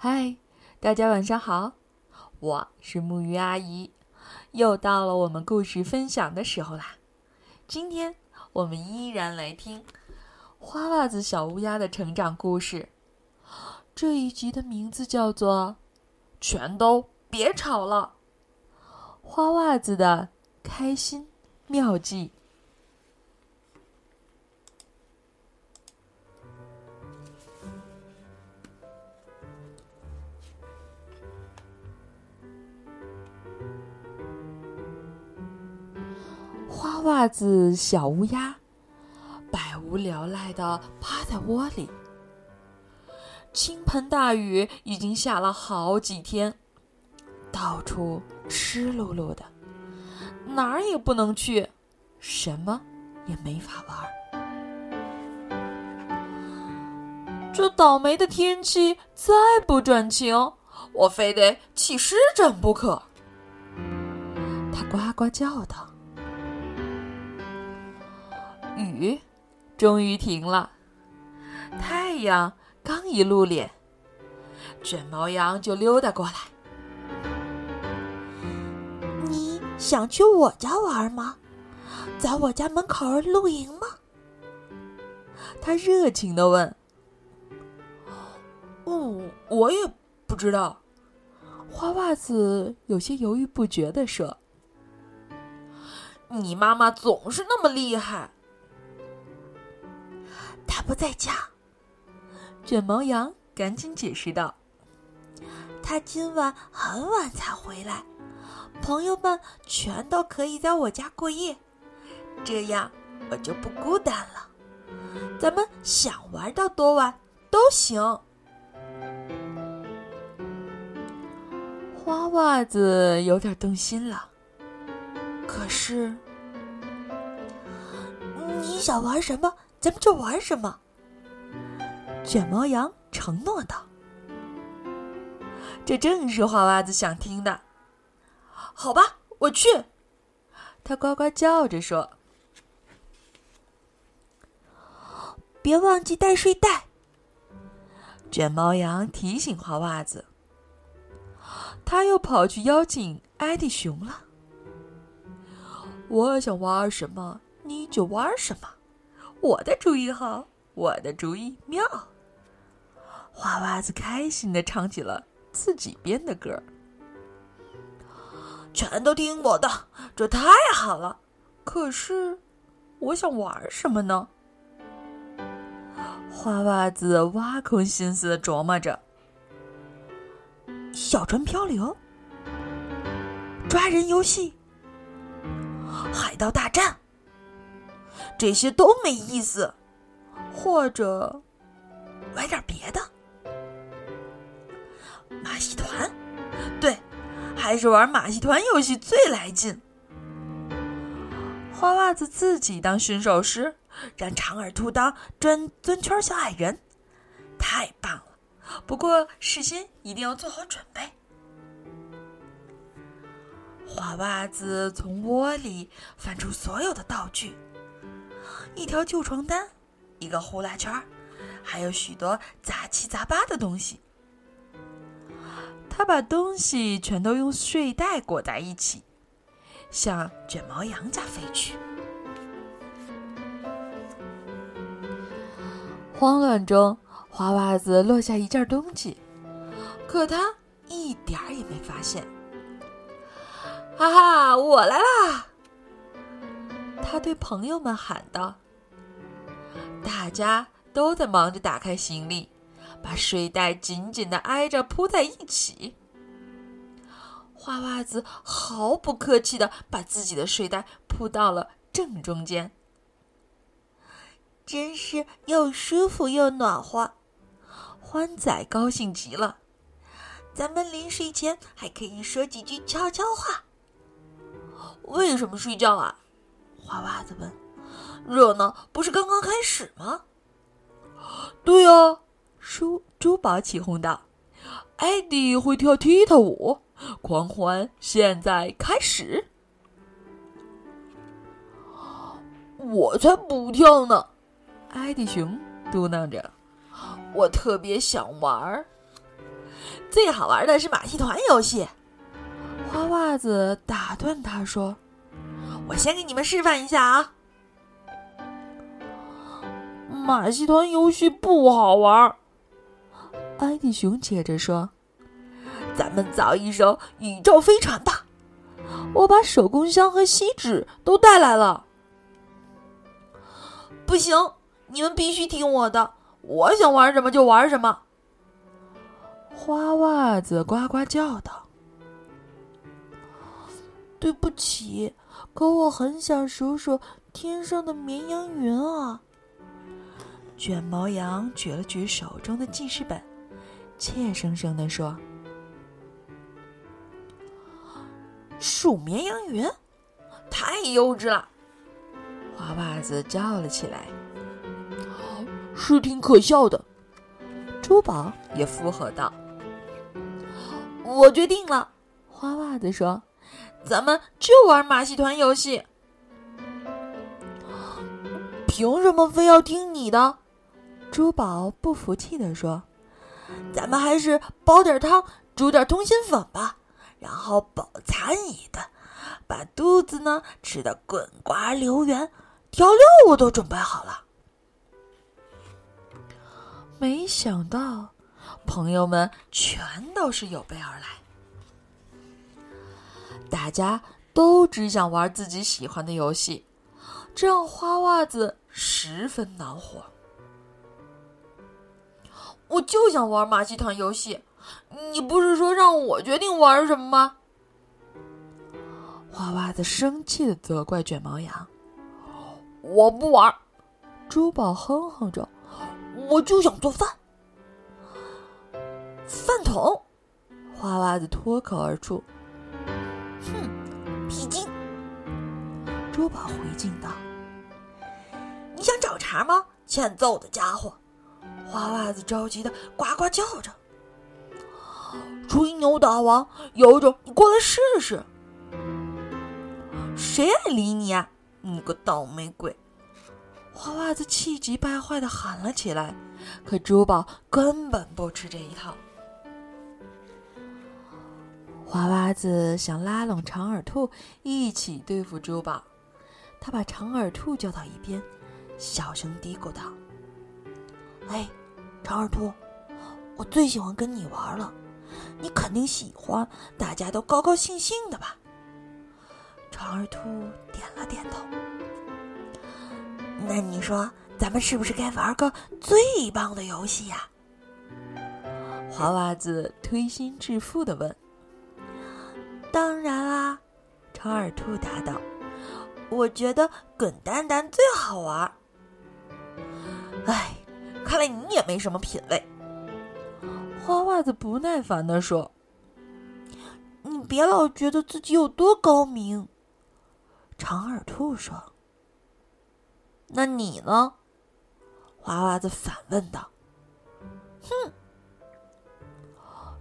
嗨，大家晚上好，我是木鱼阿姨，又到了我们故事分享的时候啦。今天我们依然来听花袜子小乌鸦的成长故事。这一集的名字叫做《全都别吵了》，花袜子的开心妙计。袜子小乌鸦百无聊赖的趴在窝里。倾盆大雨已经下了好几天，到处湿漉漉的，哪儿也不能去，什么也没法玩。这倒霉的天气再不转晴，我非得起湿疹不可。它呱呱叫道。雨终于停了，太阳刚一露脸，卷毛羊就溜达过来。你想去我家玩吗？在我家门口露营吗？他热情的问。哦，我也不知道。花袜子有些犹豫不决的说：“你妈妈总是那么厉害。”他不在家，卷毛羊赶紧解释道：“他今晚很晚才回来，朋友们全都可以在我家过夜，这样我就不孤单了。咱们想玩到多晚都行。”花袜子有点动心了，可是，你想玩什么？咱们就玩什么？卷毛羊承诺道：“这正是花袜子想听的。”好吧，我去。他呱呱叫着说：“别忘记带睡袋。”卷毛羊提醒花袜子。他又跑去邀请艾迪熊了。我想玩什么，你就玩什么。我的主意好，我的主意妙。花袜子开心的唱起了自己编的歌全都听我的，这太好了。可是，我想玩什么呢？花袜子挖空心思琢磨着：小船漂流、抓人游戏、海盗大战。这些都没意思，或者玩点别的。马戏团，对，还是玩马戏团游戏最来劲。花袜子自己当驯兽师，让长耳兔当转钻圈小矮人，太棒了。不过事先一定要做好准备。花袜子从窝里翻出所有的道具。一条旧床单，一个呼啦圈，还有许多杂七杂八的东西。他把东西全都用睡袋裹在一起，向卷毛羊家飞去。慌乱中，花袜子落下一件东西，可他一点儿也没发现。哈哈，我来啦！他对朋友们喊道。大家都在忙着打开行李，把睡袋紧紧的挨着铺在一起。花袜子毫不客气的把自己的睡袋铺到了正中间，真是又舒服又暖和。欢仔高兴极了，咱们临睡前还可以说几句悄悄话。为什么睡觉啊？花袜子问。热闹不是刚刚开始吗？对呀，珠珠宝起哄道：“艾迪会跳踢踏舞，狂欢现在开始。”我才不跳呢！艾迪熊嘟囔着：“我特别想玩儿。”最好玩的是马戏团游戏。”花袜子打断他说：“我先给你们示范一下啊。”马戏团游戏不好玩。艾迪熊接着说：“咱们造一艘宇宙飞船吧！我把手工箱和锡纸都带来了。”不行，你们必须听我的，我想玩什么就玩什么。花袜子呱呱叫道：“对不起，可我很想数数天上的绵羊云啊。”卷毛羊举了举手中的记事本，怯生生地说：“数绵羊云，太幼稚了。”花袜子叫了起来：“是挺可笑的。”珠宝也附和道：“我决定了。”花袜子说：“咱们就玩马戏团游戏。”凭什么非要听你的？珠宝不服气地说：“咱们还是煲点汤，煮点通心粉吧，然后饱餐一顿，把肚子呢吃得滚瓜流圆。调料我都准备好了。”没想到，朋友们全都是有备而来，大家都只想玩自己喜欢的游戏，这让花袜子十分恼火。我就想玩马戏团游戏，你不是说让我决定玩什么吗？花袜子生气的责怪卷毛羊：“我不玩。”珠宝哼哼着：“我就想做饭。”饭桶，花袜子脱口而出：“哼，皮筋。”珠宝回敬道：“你想找茬吗？欠揍的家伙！”花袜子着急的呱呱叫着：“吹牛大王，有种你过来试试！”谁爱理你啊，你个倒霉鬼！花袜子气急败坏的喊了起来，可珠宝根本不吃这一套。花袜子想拉拢长耳兔一起对付珠宝，他把长耳兔叫到一边，小声嘀咕道：“哎。”长耳兔，我最喜欢跟你玩了，你肯定喜欢，大家都高高兴兴的吧？长耳兔点了点头。那你说，咱们是不是该玩个最棒的游戏呀？花袜子推心置腹的问。当然啦，长耳兔答道：“我觉得滚蛋蛋最好玩。”哎。看来你也没什么品味，花袜子不耐烦地说：“你别老觉得自己有多高明。”长耳兔说：“那你呢？”花袜子反问道。“哼！”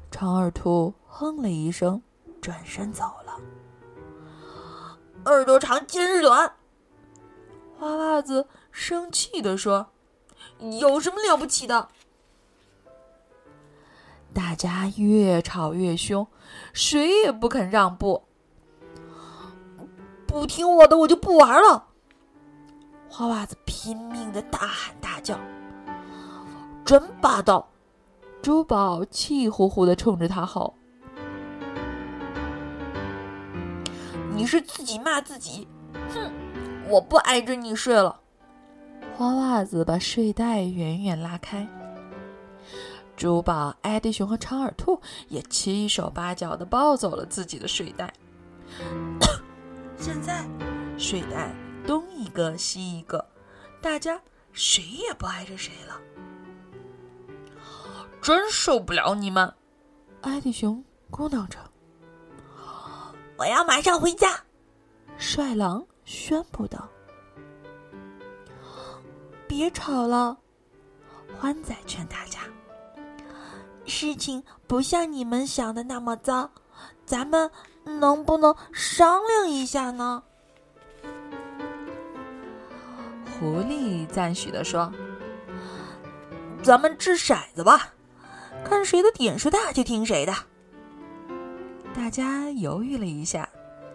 长耳兔哼了一声，转身走了。耳朵长今日短，花袜子生气地说。有什么了不起的？大家越吵越凶，谁也不肯让步。不听我的，我就不玩了！花袜子拼命的大喊大叫，真霸道！珠宝气呼呼的冲着他吼：“你是自己骂自己！哼，我不挨着你睡了。”花袜子把睡袋远远拉开，珠宝、艾迪熊和长耳兔也七手八脚的抱走了自己的睡袋。现在，睡袋东一个西一个，大家谁也不挨着谁了。真受不了你们！艾迪熊咕囔着：“我要马上回家。”帅狼宣布道。别吵了，欢仔劝大家。事情不像你们想的那么糟，咱们能不能商量一下呢？狐狸赞许的说：“咱们掷骰子吧，看谁的点数大就听谁的。大家犹豫了一下，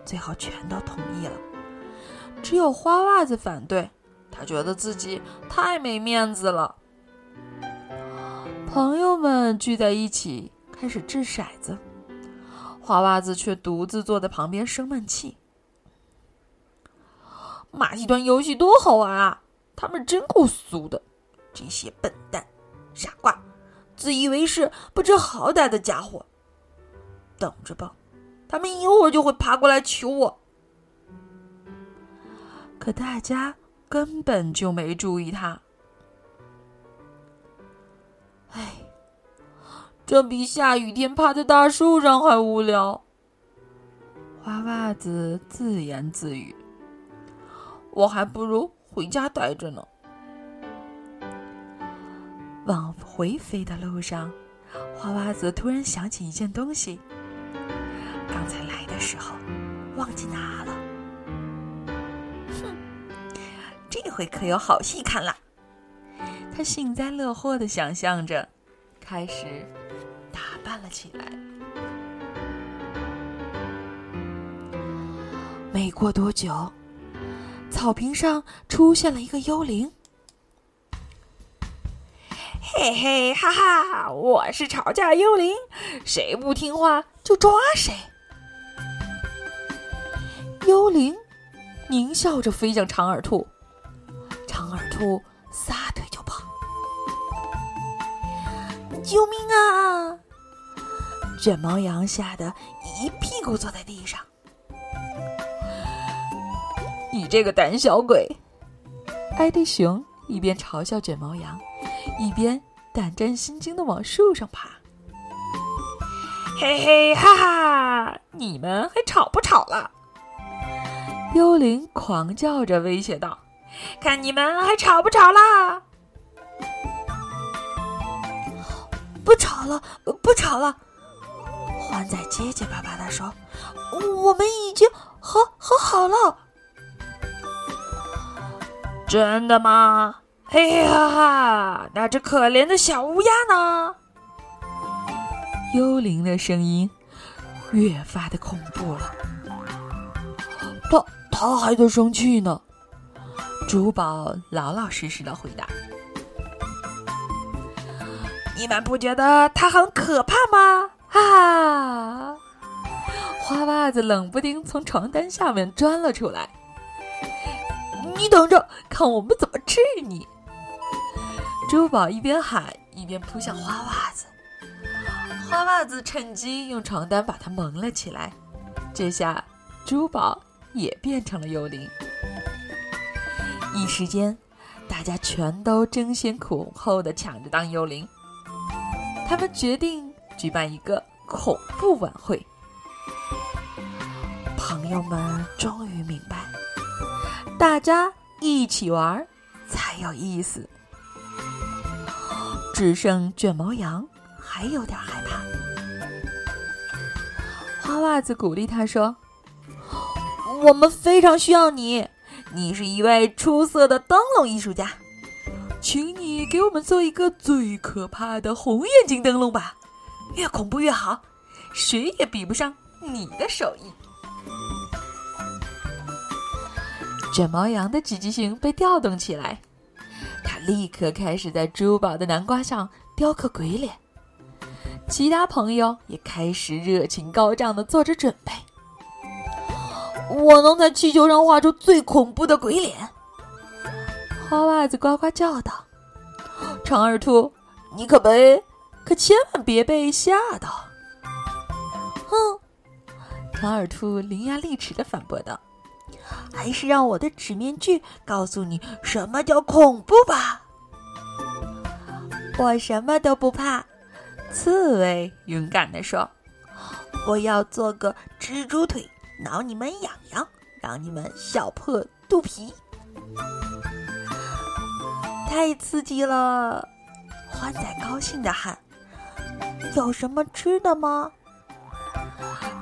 最后全都同意了。只有花袜子反对，他觉得自己太没面子了。朋友们聚在一起开始掷骰子，花袜子却独自坐在旁边生闷气。马戏团游戏多好玩啊！他们真够俗的，这些笨蛋、傻瓜、自以为是、不知好歹的家伙。等着吧，他们一会儿就会爬过来求我。可大家根本就没注意他。唉，这比下雨天趴在大树上还无聊。花袜子自言自语：“我还不如回家待着呢。”往回飞的路上，花袜子突然想起一件东西，时候忘记拿了。哼这回可有好戏看了！他幸灾乐祸的想象着，开始打扮了起来。没过多久，草坪上出现了一个幽灵。嘿嘿哈哈，我是吵架幽灵，谁不听话就抓谁。幽灵狞笑着飞向长耳兔。长耳兔撒腿就跑，救命啊！卷毛羊吓得一屁股坐在地上。你这个胆小鬼！艾迪熊一边嘲笑卷毛羊，一边胆战心惊的往树上爬。嘿嘿哈哈，你们还吵不吵了？幽灵狂叫着威胁道。看你们还吵不吵啦？不吵了，不吵了。欢仔结结巴巴的说：“我们已经和和好了。”真的吗？嘿嘿哈哈！那只可怜的小乌鸦呢？幽灵的声音越发的恐怖了。他他还在生气呢。珠宝老老实实的回答：“你们不觉得他很可怕吗？”哈！花袜子冷不丁从床单下面钻了出来。你等着，看我们怎么治你！珠宝一边喊一边扑向花袜子，花袜子趁机用床单把它蒙了起来。这下，珠宝也变成了幽灵。一时间，大家全都争先恐后的抢着当幽灵。他们决定举办一个恐怖晚会。朋友们终于明白，大家一起玩才有意思。只剩卷毛羊还有点害怕。花袜子鼓励他说：“我们非常需要你。”你是一位出色的灯笼艺术家，请你给我们做一个最可怕的红眼睛灯笼吧，越恐怖越好，谁也比不上你的手艺。卷毛羊的积极性被调动起来，他立刻开始在珠宝的南瓜上雕刻鬼脸，其他朋友也开始热情高涨的做着准备。我能在气球上画出最恐怖的鬼脸。花袜子呱呱叫道：“长耳兔，你可别，可千万别被吓到。”哼，长耳兔伶牙俐齿的反驳道：“还是让我的纸面具告诉你什么叫恐怖吧。”我什么都不怕，刺猬勇敢地说：“我要做个蜘蛛腿。”挠你们痒痒，让你们笑破肚皮，太刺激了！欢仔高兴的喊：“有什么吃的吗？”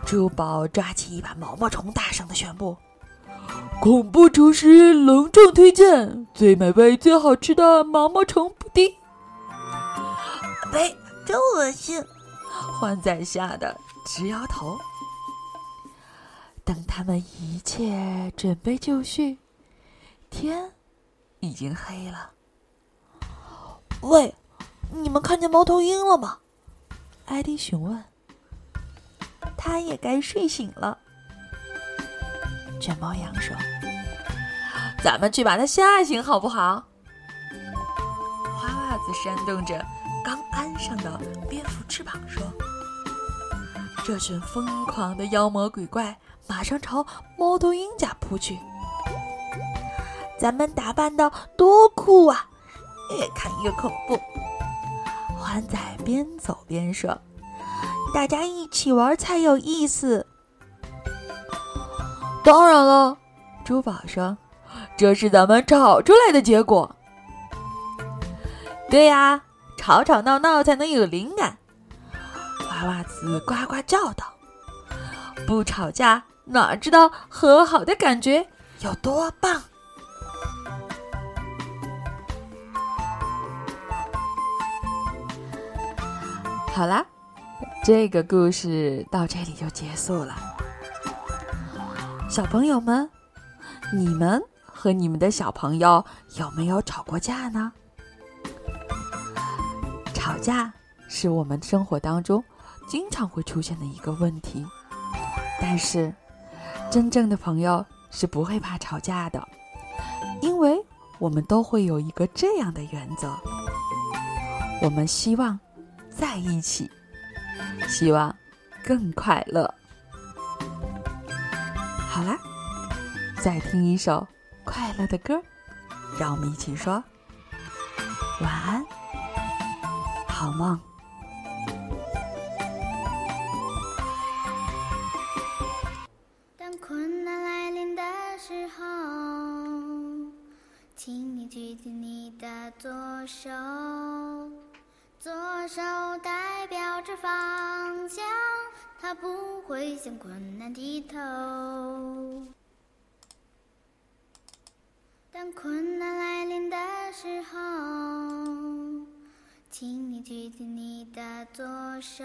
珠宝抓起一把毛毛虫，大声的宣布：“恐怖厨师隆重推荐最美味、最好吃的毛毛虫布丁！”呸，真恶心！欢仔吓得直摇头。等他们一切准备就绪，天已经黑了。喂，你们看见猫头鹰了吗？艾迪询问。他也该睡醒了。卷毛羊说：“咱们去把它吓醒，好不好？”花袜子扇动着刚安上的蝙蝠翅膀说：“这群疯狂的妖魔鬼怪。”马上朝猫头鹰家扑去，咱们打扮的多酷啊！越看越恐怖。欢仔边走边说：“大家一起玩才有意思。”当然了，珠宝说：“这是咱们吵出来的结果。”对呀，吵吵闹闹才能有灵感。娃娃子呱呱叫道：“不吵架。”哪知道和好的感觉有多棒！好啦，这个故事到这里就结束了。小朋友们，你们和你们的小朋友有没有吵过架呢？吵架是我们生活当中经常会出现的一个问题，但是。真正的朋友是不会怕吵架的，因为我们都会有一个这样的原则：我们希望在一起，希望更快乐。好啦，再听一首快乐的歌，让我们一起说晚安，好梦。手，左手代表着方向，它不会向困难低头。当困难来临的时候，请你举起你的左手，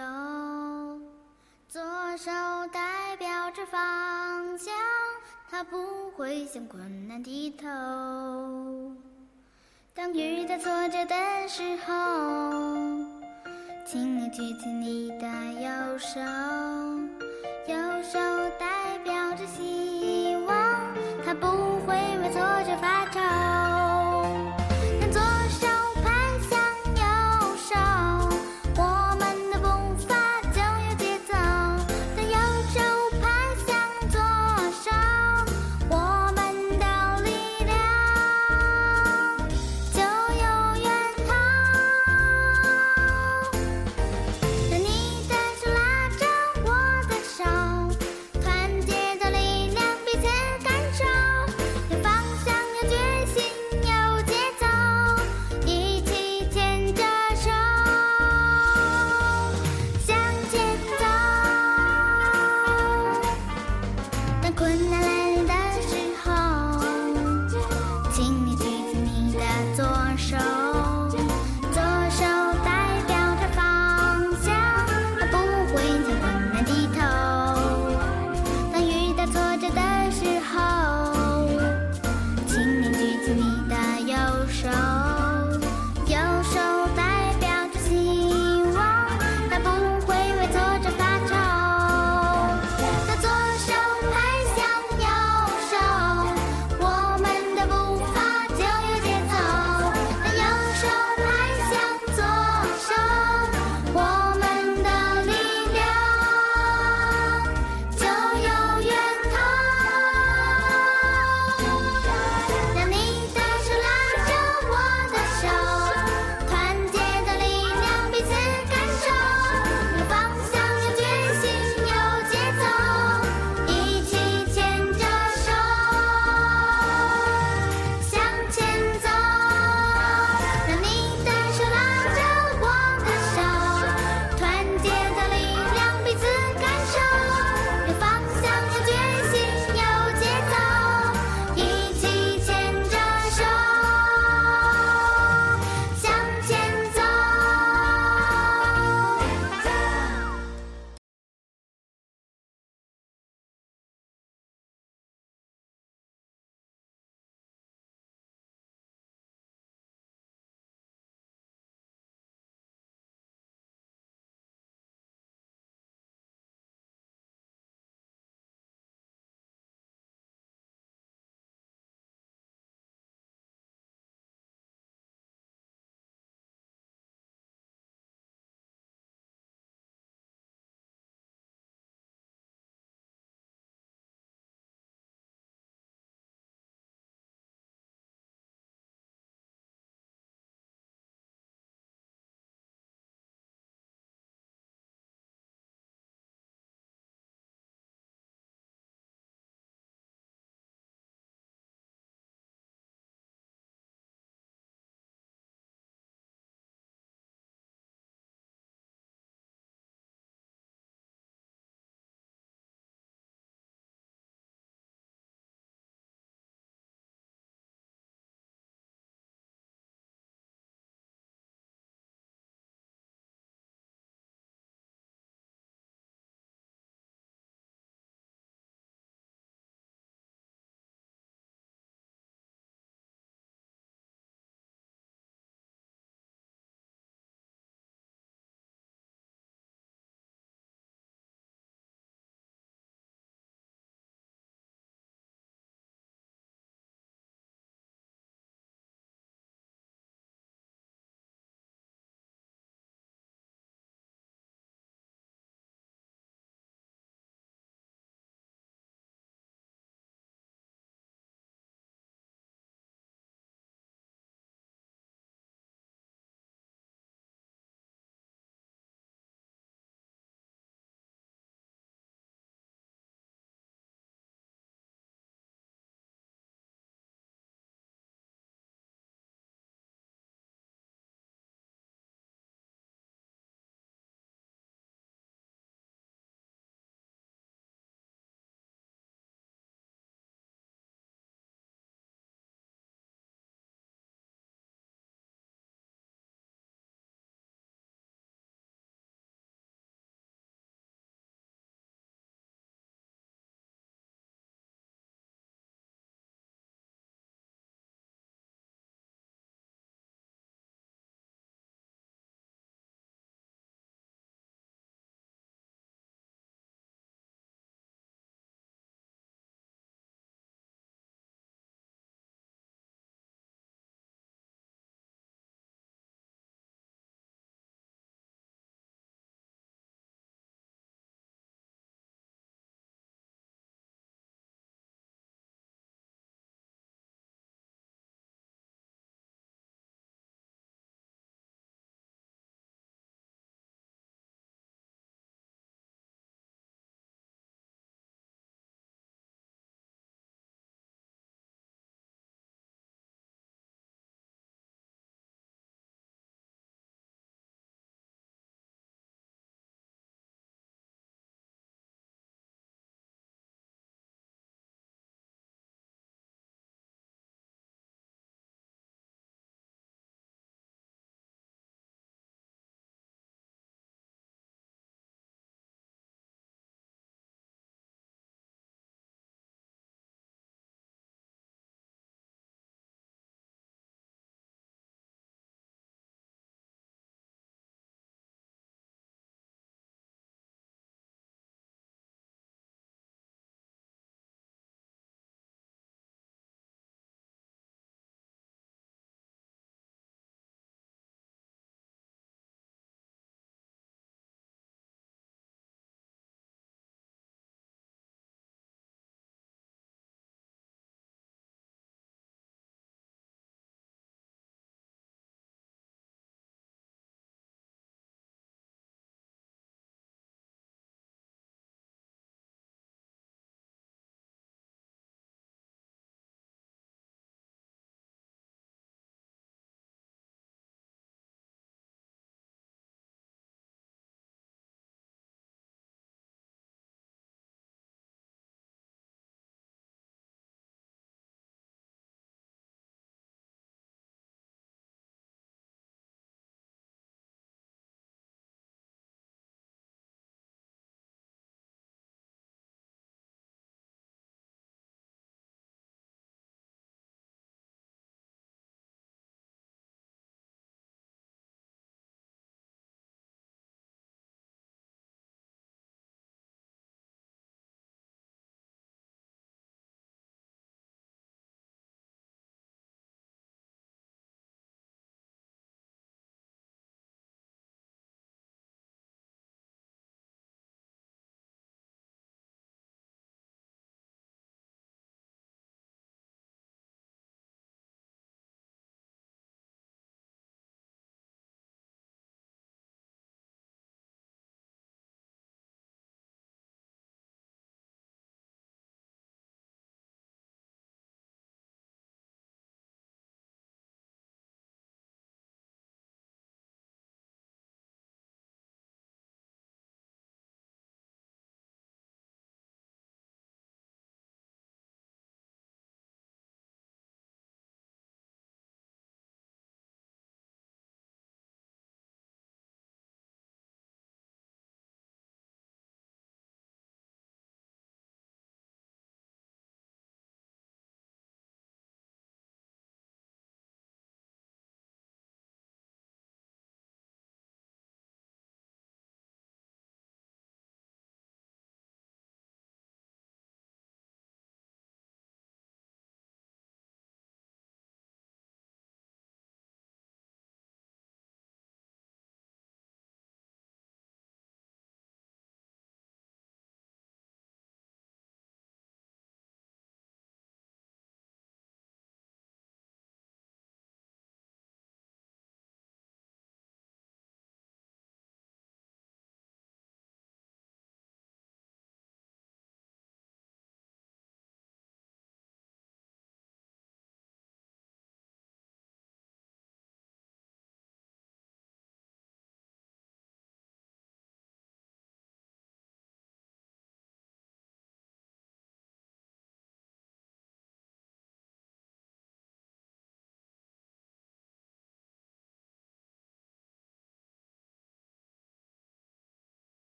左手代表着方向，它不会向困难低头。当遇到挫折的时候，请你举起你的右手，右手代表着希望，它不会为挫折发愁。